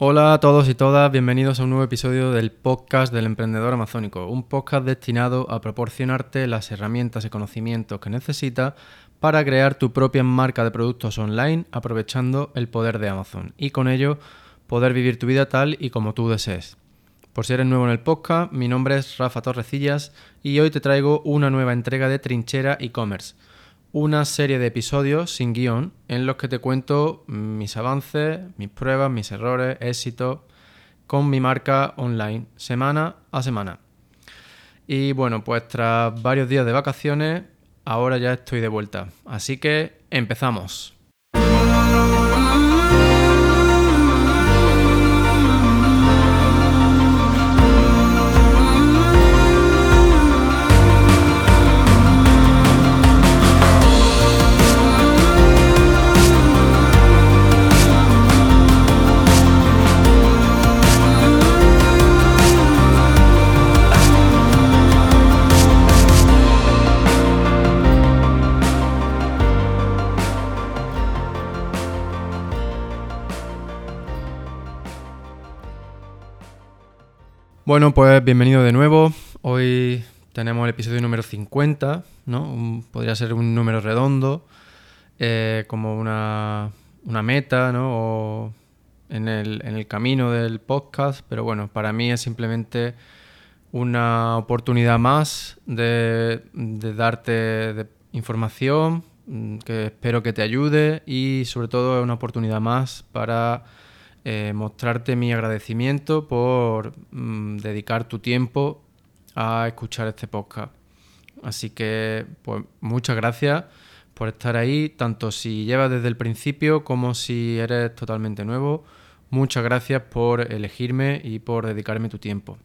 Hola a todos y todas, bienvenidos a un nuevo episodio del podcast del emprendedor amazónico, un podcast destinado a proporcionarte las herramientas y conocimientos que necesitas para crear tu propia marca de productos online aprovechando el poder de Amazon y con ello poder vivir tu vida tal y como tú desees. Por si eres nuevo en el podcast, mi nombre es Rafa Torrecillas y hoy te traigo una nueva entrega de Trinchera e-commerce una serie de episodios sin guion en los que te cuento mis avances, mis pruebas, mis errores, éxitos con mi marca online, semana a semana. Y bueno, pues tras varios días de vacaciones, ahora ya estoy de vuelta. Así que empezamos. Bueno, pues bienvenido de nuevo. Hoy tenemos el episodio número 50, ¿no? podría ser un número redondo, eh, como una, meta, ¿no? O en el, camino del podcast, pero bueno, para mí es simplemente una oportunidad más de, de darte información mm, que espero que te ayude y sobre todo es una oportunidad más para eh, mostrarte mi agradecimiento por mm, dedicar tu tiempo a escuchar este podcast. Así que, pues muchas gracias por estar ahí, tanto si llevas desde el principio como si eres totalmente nuevo. Muchas gracias por elegirme y por dedicarme tu tiempo.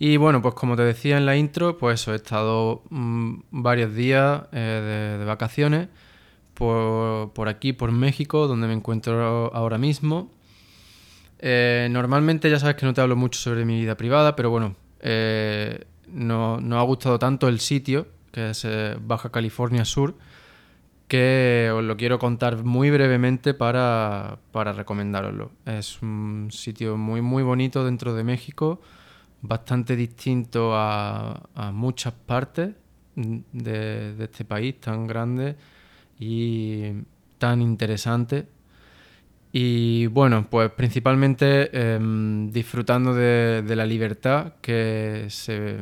Y bueno, pues como te decía en la intro, pues he estado mm, varios días eh, de vacaciones por, aquí, por México, donde me encuentro ahora mismo. Eh, normalmente ya sabes que no te hablo mucho sobre mi vida privada, pero bueno, eh, no, ha gustado tanto el sitio, que es eh, Baja California Sur, que os lo quiero contar muy brevemente para, para recomendároslo. Es un sitio muy, muy bonito dentro de México, bastante distinto a, muchas partes de este país tan grande y tan interesante. Y bueno, pues principalmente em, disfrutando de, la libertad que, se,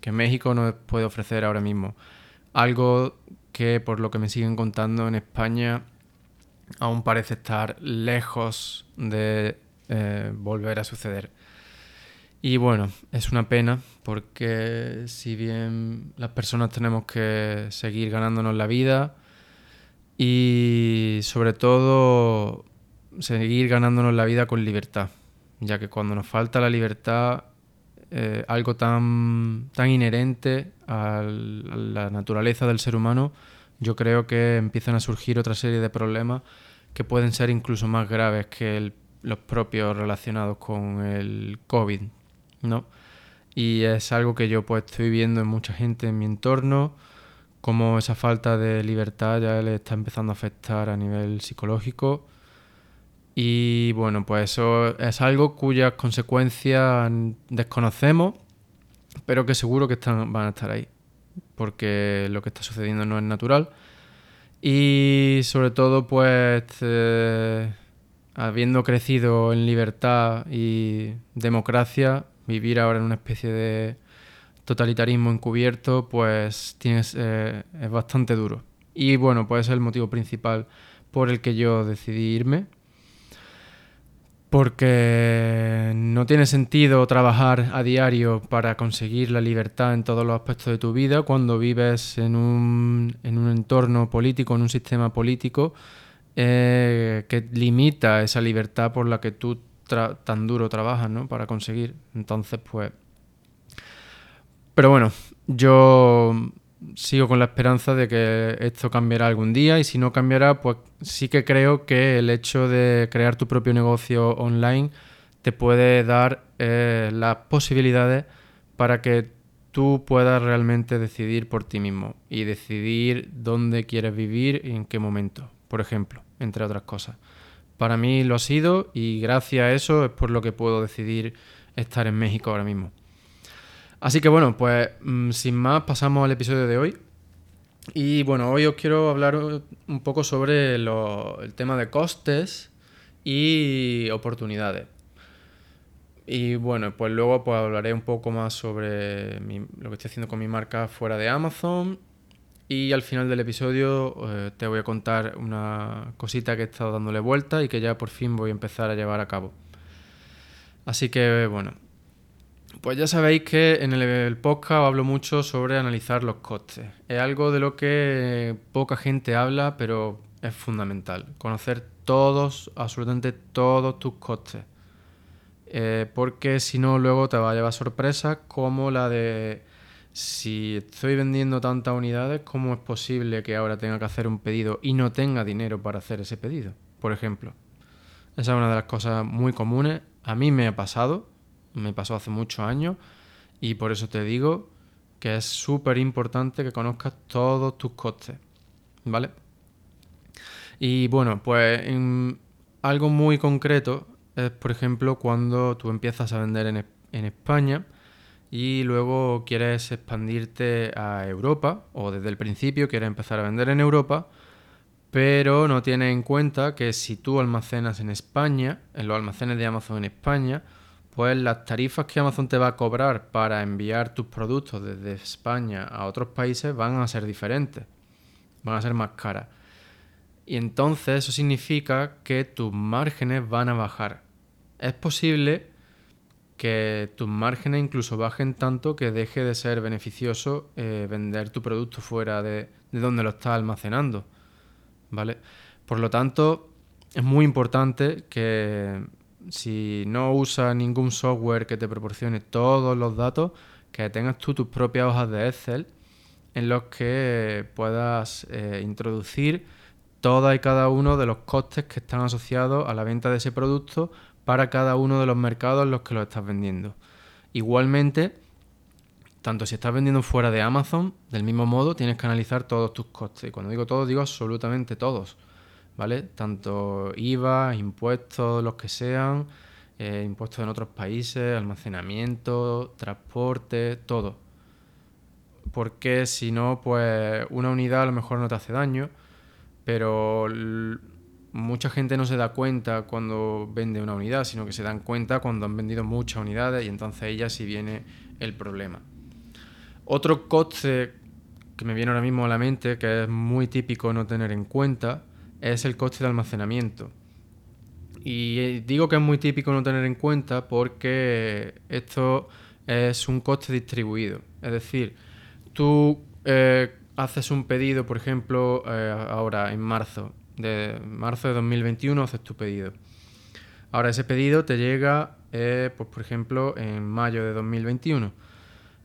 que México nos puede ofrecer ahora mismo. Algo que por lo que me siguen contando en España aún parece estar lejos de eh, volver a suceder. Y bueno, es una pena porque si bien las personas tenemos que seguir ganándonos la vida, y sobre todo seguir ganándonos la vida con libertad, ya que cuando nos falta la libertad, eh, algo tan, tan inherente a la naturaleza del ser humano, yo creo que empiezan a surgir otra serie de problemas que pueden ser incluso más graves que los propios relacionados con el COVID, ¿no? Y es algo que yo pues estoy viendo en mucha gente en mi entorno, cómo esa falta de libertad ya le está empezando a afectar a nivel psicológico. Y bueno, pues eso es algo cuyas consecuencias desconocemos, pero que seguro que están, van a estar ahí, porque lo que está sucediendo no es natural. Y sobre todo, pues, eh, habiendo crecido en libertad y democracia, vivir ahora en una especie de totalitarismo encubierto, pues tienes, eh, es bastante duro. Y bueno, pues es el motivo principal por el que yo decidí irme. Porque no tiene sentido trabajar a diario para conseguir la libertad en todos los aspectos de tu vida cuando vives en un, en un entorno político, en un sistema político eh, que limita esa libertad por la que tú tan duro trabajas ¿no? para conseguir. Entonces, pues pero bueno, yo sigo con la esperanza de que esto cambiará algún día y si no cambiará, pues sí que creo que el hecho de crear tu propio negocio online te puede dar eh, las posibilidades para que tú puedas realmente decidir por ti mismo y decidir dónde quieres vivir y en qué momento, por ejemplo, entre otras cosas. para mí lo ha sido y gracias a eso es por lo que puedo decidir estar en México ahora mismo. Así que bueno, pues mm, sin más pasamos al episodio de hoy. Y bueno, hoy os quiero hablar un poco sobre el tema de costes y oportunidades. Y bueno, pues luego pues hablaré un poco más sobre lo que estoy haciendo con mi marca fuera de Amazon. Y al final del episodio eh, te voy a contar una cosita que he estado dándole vuelta y que ya por fin voy a empezar a llevar a cabo. Así que bueno, pues ya sabéis que en el, podcast hablo mucho sobre analizar los costes. Es algo de lo que poca gente habla, pero es fundamental. Conocer todos, absolutamente todos tus costes. Eh, porque si no, luego te va a llevar sorpresas como la de si estoy vendiendo tantas unidades, ¿cómo es posible que ahora tenga que hacer un pedido y no tenga dinero para hacer ese pedido? Por ejemplo. Esa es una de las cosas muy comunes. A mí me ha pasado me pasó hace muchos años y por eso te digo que es súper importante que conozcas todos tus costes, ¿vale? Y bueno, pues algo muy concreto es, por ejemplo, cuando tú empiezas a vender en, en España y luego quieres expandirte a Europa o desde el principio quieres empezar a vender en Europa, pero no tienes en cuenta que si tú almacenas en España, en los almacenes de Amazon en España, pues las tarifas que Amazon te va a cobrar para enviar tus productos desde España a otros países van a ser diferentes, van a ser más caras. Y entonces eso significa que tus márgenes van a bajar. Es posible que tus márgenes incluso bajen tanto que deje de ser beneficioso eh, vender tu producto fuera de, de donde lo estás almacenando. ¿Vale? Por lo tanto, es muy importante que si no usas ningún software que te proporcione todos los datos, que tengas tú tus propias hojas de Excel en los que puedas eh, introducir todas y cada uno de los costes que están asociados a la venta de ese producto para cada uno de los mercados en los que lo estás vendiendo. Igualmente, tanto si estás vendiendo fuera de Amazon, del mismo modo tienes que analizar todos tus costes. Y cuando digo todos, digo absolutamente todos. ¿Vale? Tanto IVA, impuestos, los que sean, eh, impuestos en otros países, almacenamiento, transporte, todo. Porque si no, pues una unidad a lo mejor no te hace daño, pero mucha gente no se da cuenta cuando vende una unidad, sino que se dan cuenta cuando han vendido muchas unidades y entonces ahí ya sí viene el problema. Otro coste que me viene ahora mismo a la mente, que es muy típico no tener en cuenta, es el coste de almacenamiento. Y eh, digo que es muy típico no tener en cuenta porque esto es un coste distribuido. Es decir, tú eh, haces un pedido, por ejemplo, eh, ahora en marzo, de marzo de 2021 haces tu pedido. Ahora ese pedido te llega, pues por ejemplo, en mayo de 2021.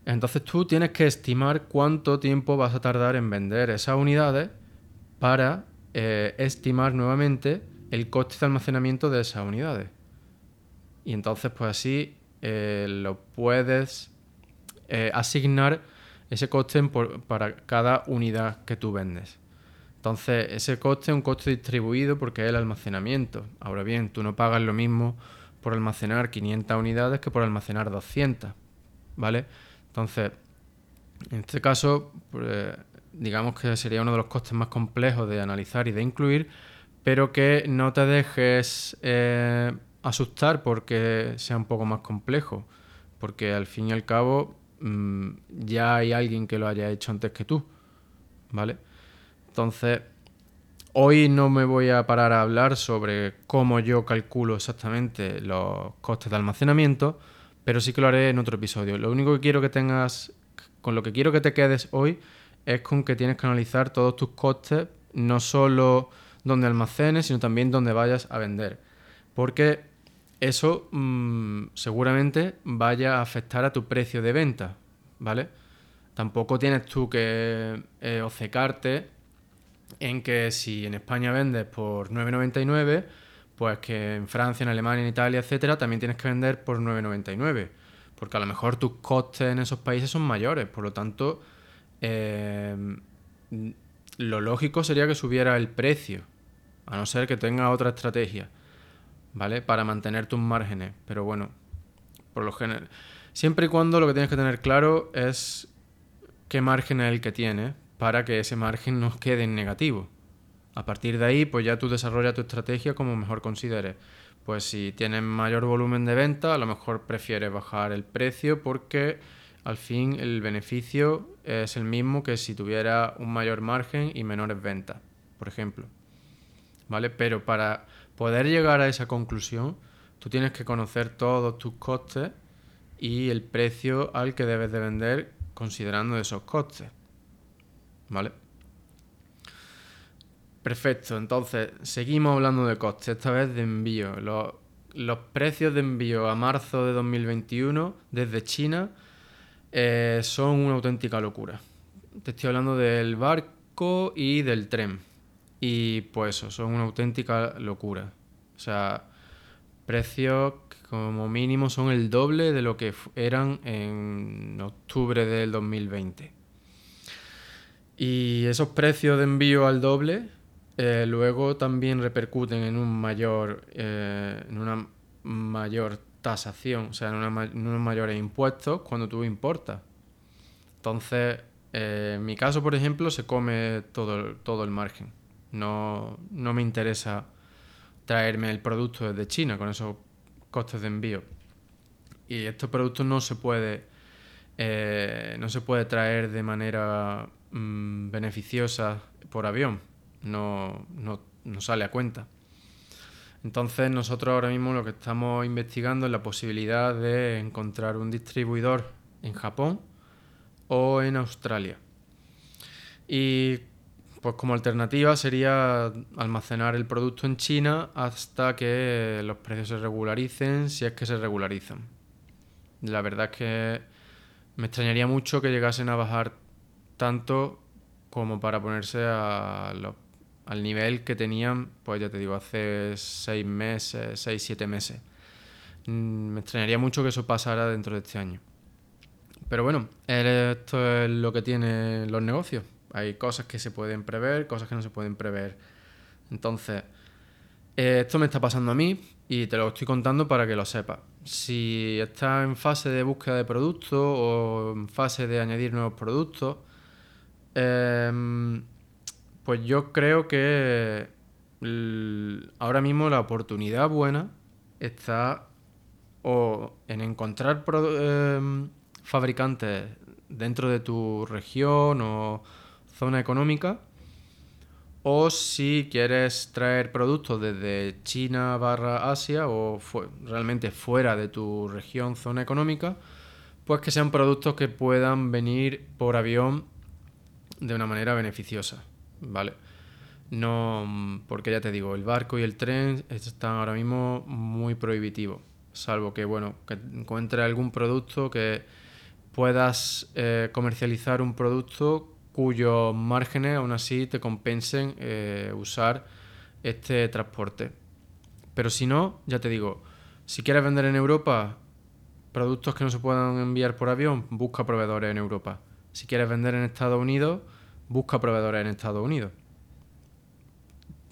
Entonces tú tienes que estimar cuánto tiempo vas a tardar en vender esas unidades para eh, estimar nuevamente el coste de almacenamiento de esas unidades. Y entonces, pues así eh, lo puedes eh, asignar ese coste para cada unidad que tú vendes. Entonces, ese coste es un coste distribuido porque es el almacenamiento. Ahora bien, tú no pagas lo mismo por almacenar 500 unidades que por almacenar 200, ¿vale? Entonces, en este caso, pues, digamos que sería uno de los costes más complejos de analizar y de incluir, pero que no te dejes eh, asustar porque sea un poco más complejo, porque al fin y al cabo mm, ya hay alguien que lo haya hecho antes que tú, ¿vale? Entonces, hoy no me voy a parar a hablar sobre cómo yo calculo exactamente los costes de almacenamiento, pero sí que lo haré en otro episodio. Lo único que quiero que tengas, con lo que quiero que te quedes hoy, es con que tienes que analizar todos tus costes, no solo donde almacenes, sino también donde vayas a vender. Porque eso mm, seguramente vaya a afectar a tu precio de venta, ¿vale? Tampoco tienes tú que eh, obcecarte en que si en España vendes por 9,99, pues que en Francia, en Alemania, en Italia, etcétera, también tienes que vender por 9,99. Porque a lo mejor tus costes en esos países son mayores, por lo tanto Em, lo lógico sería que subiera el precio, a no ser que tenga otra estrategia. ¿vale? Para mantener tus márgenes. Pero bueno, por lo general. Siempre y cuando lo que tienes que tener claro es qué margen es el que tienes para que ese margen no quede en negativo. A partir de ahí, pues ya tú desarrollas tu estrategia como mejor consideres. Pues si tienes mayor volumen de venta, a lo mejor prefieres bajar el precio porque al fin el beneficio es el mismo que si tuviera un mayor margen y menores ventas, por ejemplo. ¿Vale? Pero para poder llegar a esa conclusión, tú tienes que conocer todos tus costes y el precio al que debes de vender considerando esos costes. ¿Vale? Perfecto, entonces seguimos hablando de costes, esta vez de envío. Los, los precios de envío a marzo de 2021 desde China eh, son una auténtica locura. Te estoy hablando del barco y del tren. Y pues eso, son una auténtica locura. O sea, precios como mínimo son el doble de lo que eran en octubre del 2020. Y esos precios de envío al doble eh, luego también repercuten en un mayor eh, en una mayor tasación, o sea, en, unos mayores impuestos cuando tú importas. Entonces, eh, en mi caso, por ejemplo, se come todo, todo el margen. No, no me interesa traerme el producto desde China con esos costes de envío. Y estos productos no se puede no se puede traer de manera mm, beneficiosa por avión no, sale a cuenta. Entonces nosotros ahora mismo lo que estamos investigando es la posibilidad de encontrar un distribuidor en Japón o en Australia. Y pues como alternativa sería almacenar el producto en China hasta que los precios se regularicen, si es que se regularizan. La verdad es que me extrañaría mucho que llegasen a bajar tanto como para ponerse a los al nivel que tenían, pues ya te digo, hace seis meses, seis, siete meses. Mm, me extrañaría mucho que eso pasara dentro de este año. Pero bueno, esto es lo que tienen los negocios. Hay cosas que se pueden prever, cosas que no se pueden prever. Entonces, eh, esto me está pasando a mí y te lo estoy contando para que lo sepas. Si estás en fase de búsqueda de productos o en fase de añadir nuevos productos, eh, pues yo creo que ahora mismo la oportunidad buena está o en encontrar em, fabricantes dentro de tu región o zona económica o si quieres traer productos desde China barra Asia o realmente fuera de tu región, zona económica, pues que sean productos que puedan venir por avión de una manera beneficiosa. ¿Vale? No, porque ya te digo, el barco y el tren están ahora mismo muy prohibitivos, salvo que, bueno, que encuentres algún producto que puedas eh, comercializar un producto cuyos márgenes aún así te compensen eh, usar este transporte. Pero si no, ya te digo, si quieres vender en Europa productos que no se puedan enviar por avión, busca proveedores en Europa. Si quieres vender en Estados Unidos, busca proveedores en Estados Unidos.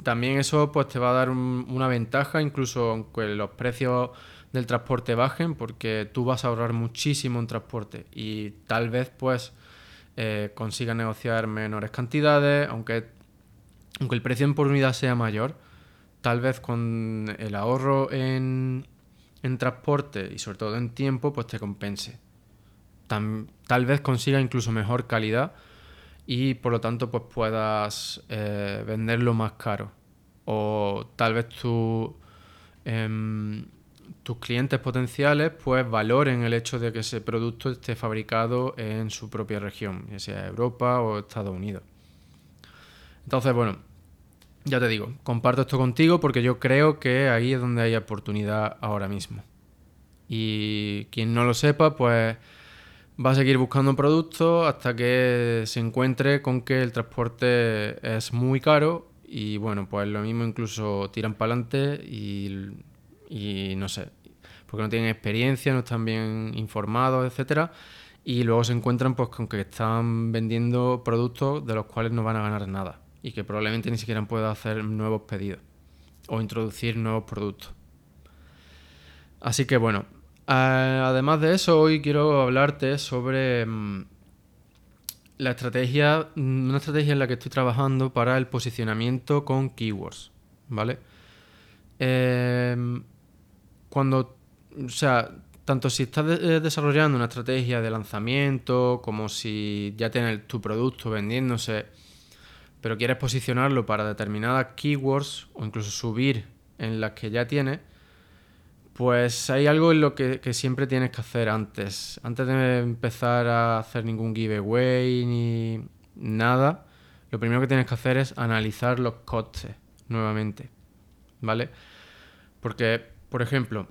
También eso pues te va a dar una ventaja, incluso aunque los precios del transporte bajen, porque tú vas a ahorrar muchísimo en transporte y tal vez pues eh, consigas negociar menores cantidades, aunque, aunque el precio por unidad sea mayor, tal vez con el ahorro en, en transporte y sobre todo en tiempo, pues te compense. tal vez consiga incluso mejor calidad y por lo tanto pues puedas eh, venderlo más caro. O tal vez em, tus clientes potenciales pues valoren el hecho de que ese producto esté fabricado en su propia región, ya sea Europa o Estados Unidos. Entonces, bueno, ya te digo, comparto esto contigo porque yo creo que ahí es donde hay oportunidad ahora mismo. Y quien no lo sepa, pues va a seguir buscando productos hasta que se encuentre con que el transporte es muy caro y bueno, pues lo mismo incluso tiran para adelante y, no sé, porque no tienen experiencia, no están bien informados, etcétera, y luego se encuentran pues con que están vendiendo productos de los cuales no van a ganar nada y que probablemente ni siquiera puedan hacer nuevos pedidos o introducir nuevos productos. Así que bueno, además de eso, hoy quiero hablarte sobre mm, la estrategia, mm, una estrategia en la que estoy trabajando para el posicionamiento con keywords, ¿vale? Em, cuando, o sea, tanto si estás eh, desarrollando una estrategia de lanzamiento como si ya tienes tu producto vendiéndose, pero quieres posicionarlo para determinadas keywords o incluso subir en las que ya tienes, pues hay algo en lo que, siempre tienes que hacer antes. Antes de empezar a hacer ningún giveaway ni nada, lo primero que tienes que hacer es analizar los costes nuevamente. ¿Vale? Porque, por ejemplo,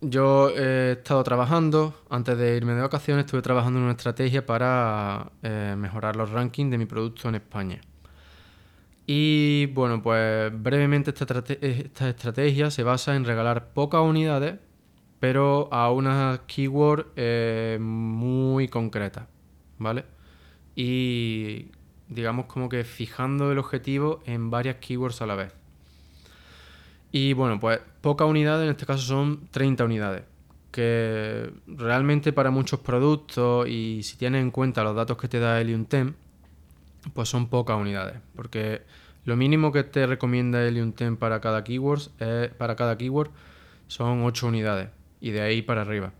yo he estado trabajando, antes de irme de vacaciones, estuve trabajando en una estrategia para eh, mejorar los rankings de mi producto en España. Y bueno, pues brevemente esta, estrategia se basa en regalar pocas unidades, pero a una keyword eh, muy concreta, ¿vale? Y digamos como que fijando el objetivo en varias keywords a la vez. Y bueno, pues pocas unidades, en este caso son 30 unidades, que realmente para muchos productos y si tienes en cuenta los datos que te da Helium 10, pues son pocas unidades, porque lo mínimo que te recomienda Helium 10 para cada keyword, para cada keyword son 8 unidades y de ahí para arriba.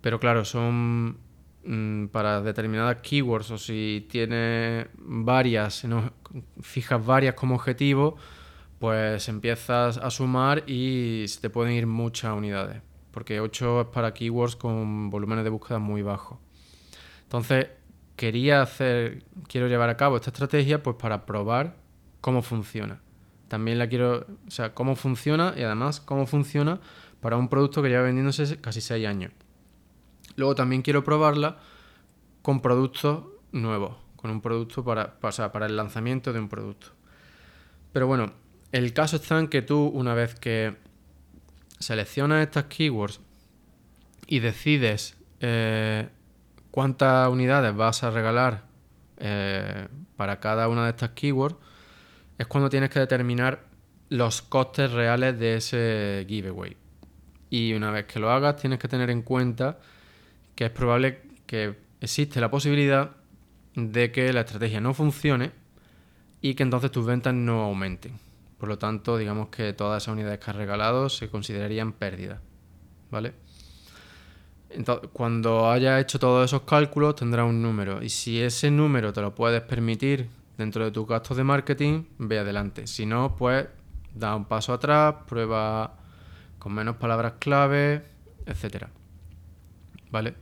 Pero claro, son mm, para determinadas keywords o si tienes varias, fijas varias como objetivo, pues empiezas a sumar y se te pueden ir muchas unidades, porque 8 es para keywords con volúmenes de búsqueda muy bajos. Entonces, quería hacer, quiero llevar a cabo esta estrategia pues para probar cómo funciona. También la quiero, o sea, cómo funciona y además cómo funciona para un producto que lleva vendiéndose casi 6 años. Luego también quiero probarla con productos nuevos, con un producto para, para, para el lanzamiento de un producto. Pero bueno, el caso está en que tú, una vez que seleccionas estas keywords y decides eh, cuántas unidades vas a regalar eh, para cada una de estas keywords, es cuando tienes que determinar los costes reales de ese giveaway. Y una vez que lo hagas, tienes que tener en cuenta que es probable que existe la posibilidad de que la estrategia no funcione y que entonces tus ventas no aumenten. Por lo tanto, digamos que todas esas unidades que has regalado se considerarían pérdidas. ¿Vale? Cuando hayas hecho todos esos cálculos, tendrás un número. Y si ese número te lo puedes permitir dentro de tus gastos de marketing, ve adelante. Si no, pues da un paso atrás, prueba con menos palabras clave, etcétera. ¿Vale?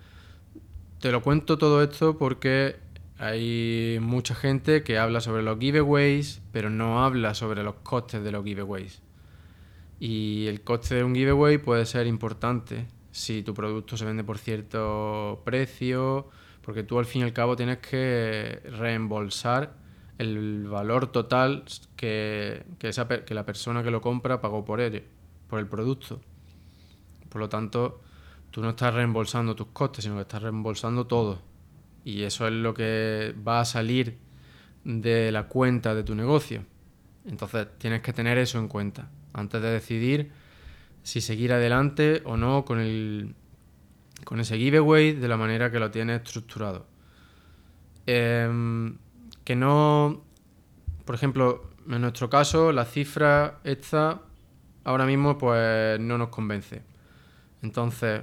Te lo cuento todo esto porque hay mucha gente que habla sobre los giveaways, pero no habla sobre los costes de los giveaways. Y el coste de un giveaway puede ser importante si tu producto se vende por cierto precio, porque tú al fin y al cabo tienes que reembolsar el valor total que, esa, que la persona que lo compra pagó por él, por el producto. Por lo tanto, tú no estás reembolsando tus costes, sino que estás reembolsando todo. Y eso es lo que va a salir de la cuenta de tu negocio. Entonces tienes que tener eso en cuenta antes de decidir si seguir adelante o no con, el, con ese giveaway de la manera que lo tienes estructurado. Em, que no, por ejemplo, en nuestro caso, la cifra esta ahora mismo pues no nos convence. Entonces,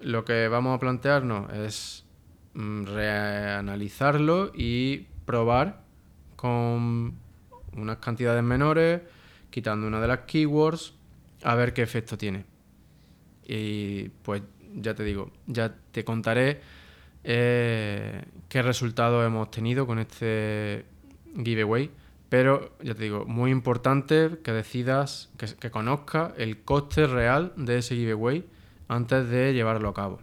lo que vamos a plantearnos es Mm, reanalizarlo y probar con unas cantidades menores, quitando una de las keywords, a ver qué efecto tiene. Y pues ya te digo, ya te contaré eh, qué resultados hemos tenido con este giveaway. Pero ya te digo, muy importante que decidas, que, que conozcas el coste real de ese giveaway antes de llevarlo a cabo.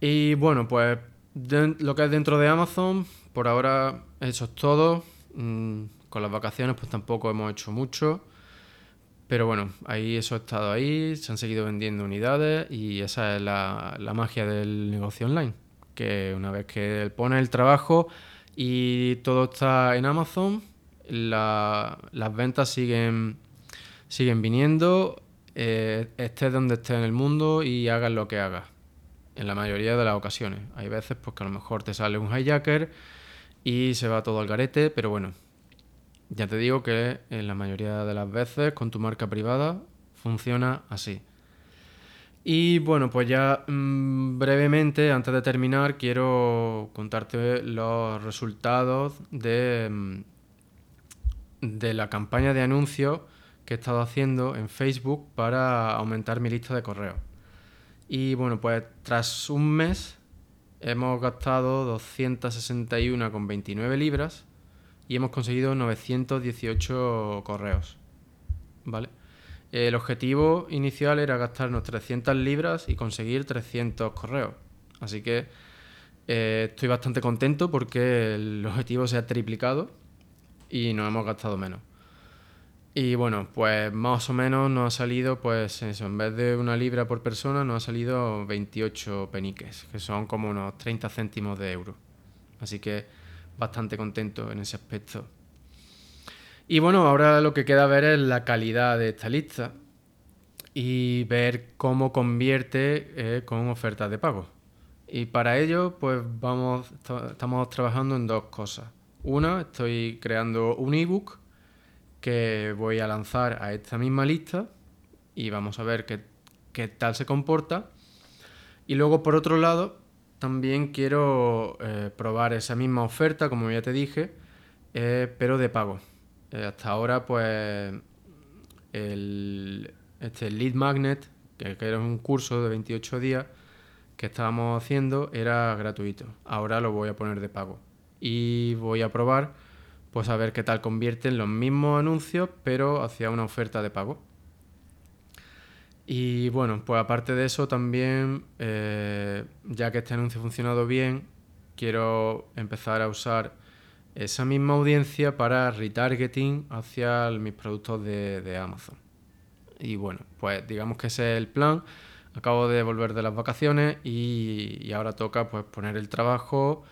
Y bueno, pues lo que es dentro de Amazon, por ahora eso es todo. Mm, con las vacaciones pues tampoco hemos hecho mucho. Pero bueno, ahí eso ha estado ahí, se han seguido vendiendo unidades y esa es la, magia del negocio online. Que una vez que pones el trabajo y todo está en Amazon, las ventas siguen, siguen viniendo eh, estés donde estés en el mundo y hagas lo que hagas. En la mayoría de las ocasiones. Hay veces pues, que a lo mejor te sale un hijacker y se va todo al garete, pero bueno, ya te digo que en la mayoría de las veces con tu marca privada funciona así. Y bueno, pues ya mm, brevemente, antes de terminar, quiero contarte los resultados de, mm, de la campaña de anuncios que he estado haciendo en Facebook para aumentar mi lista de correos. Y bueno, pues tras un mes hemos gastado 261,29 libras y hemos conseguido 918 correos. ¿Vale? El objetivo inicial era gastarnos 300 libras y conseguir 300 correos. Así que eh, estoy bastante contento porque el objetivo se ha triplicado y nos hemos gastado menos. Y bueno, pues más o menos nos ha salido, pues eso, en vez de una libra por persona, nos ha salido 28 peniques, que son como unos 30 céntimos de euro. Así que bastante contento en ese aspecto. Y bueno, ahora lo que queda ver es la calidad de esta lista y ver cómo convierte eh, con ofertas de pago. Y para ello, pues vamos, estamos trabajando en dos cosas. Una, estoy creando un ebook que voy a lanzar a esta misma lista y vamos a ver qué, tal se comporta. Y luego, por otro lado, también quiero eh, probar esa misma oferta, como ya te dije, eh, pero de pago. Eh, hasta ahora, pues, el, este Lead Magnet, que, era un curso de 28 días que estábamos haciendo, era gratuito. Ahora lo voy a poner de pago. Y voy a probar pues a ver qué tal convierten los mismos anuncios, pero hacia una oferta de pago. Y bueno, pues aparte de eso también, eh, ya que este anuncio ha funcionado bien, quiero empezar a usar esa misma audiencia para retargeting hacia mis productos de, Amazon. Y bueno, pues digamos que ese es el plan. Acabo de volver de las vacaciones y, y ahora toca pues poner el trabajo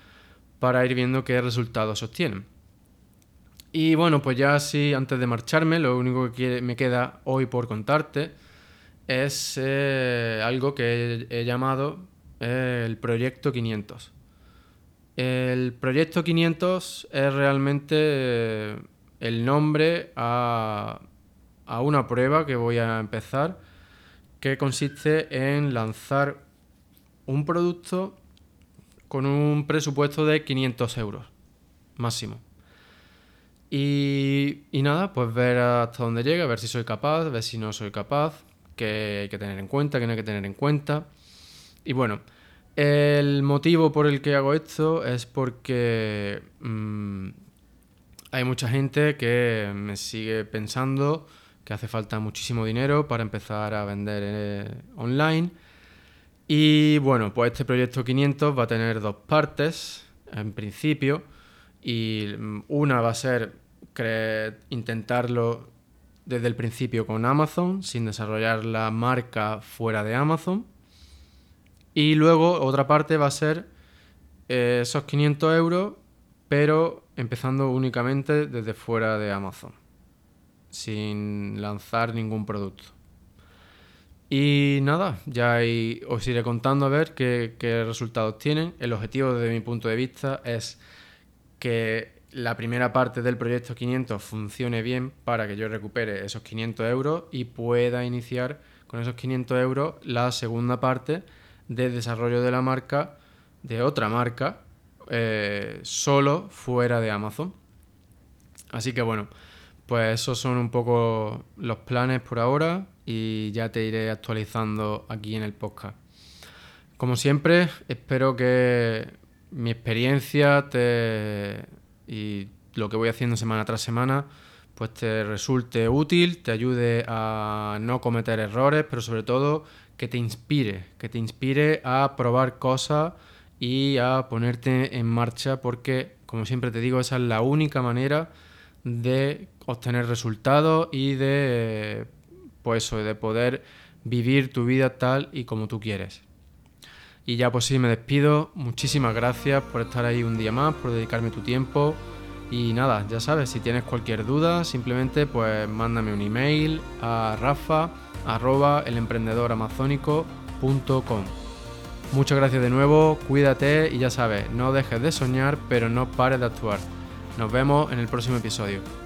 para ir viendo qué resultados obtienen. Y bueno, pues ya así, antes de marcharme, lo único que me queda hoy por contarte es eh, algo que he, llamado eh, el Proyecto 500. El Proyecto 500 es realmente eh, el nombre a, a una prueba que voy a empezar que consiste en lanzar un producto con un presupuesto de 500 euros máximo. Y, nada, pues ver hasta dónde llega, ver si soy capaz, ver si no soy capaz, que hay que tener en cuenta, que no hay que tener en cuenta. Y bueno, el motivo por el que hago esto es porque mm, hay mucha gente que me sigue pensando que hace falta muchísimo dinero para empezar a vender eh, online. Y bueno, pues este proyecto 500 va a tener dos partes, en principio, y mm, una va a ser intentarlo desde el principio con Amazon, sin desarrollar la marca fuera de Amazon. Y luego otra parte va a ser eh, esos 500 euros, pero empezando únicamente desde fuera de Amazon, sin lanzar ningún producto. Y nada, ya os iré contando a ver qué, qué resultados tienen. El objetivo desde mi punto de vista es que la primera parte del proyecto 500 funcione bien para que yo recupere esos 500 euros y pueda iniciar con esos 500 euros la segunda parte de desarrollo de la marca, de otra marca, eh, solo fuera de Amazon. Así que bueno, pues esos son un poco los planes por ahora y ya te iré actualizando aquí en el podcast. Como siempre, espero que mi experiencia te y lo que voy haciendo semana tras semana pues te resulte útil, te ayude a no cometer errores, pero sobre todo que te inspire, que te inspire a probar cosas y a ponerte en marcha porque, como siempre te digo, esa es la única manera de obtener resultados y de, pues de poder vivir tu vida tal y como tú quieres. Y ya pues sí, me despido. Muchísimas gracias por estar ahí un día más, por dedicarme tu tiempo. Y nada, ya sabes, si tienes cualquier duda, simplemente pues mándame un email a rafa arroba. Muchas gracias de nuevo, cuídate y ya sabes, no dejes de soñar, pero no pares de actuar. Nos vemos en el próximo episodio.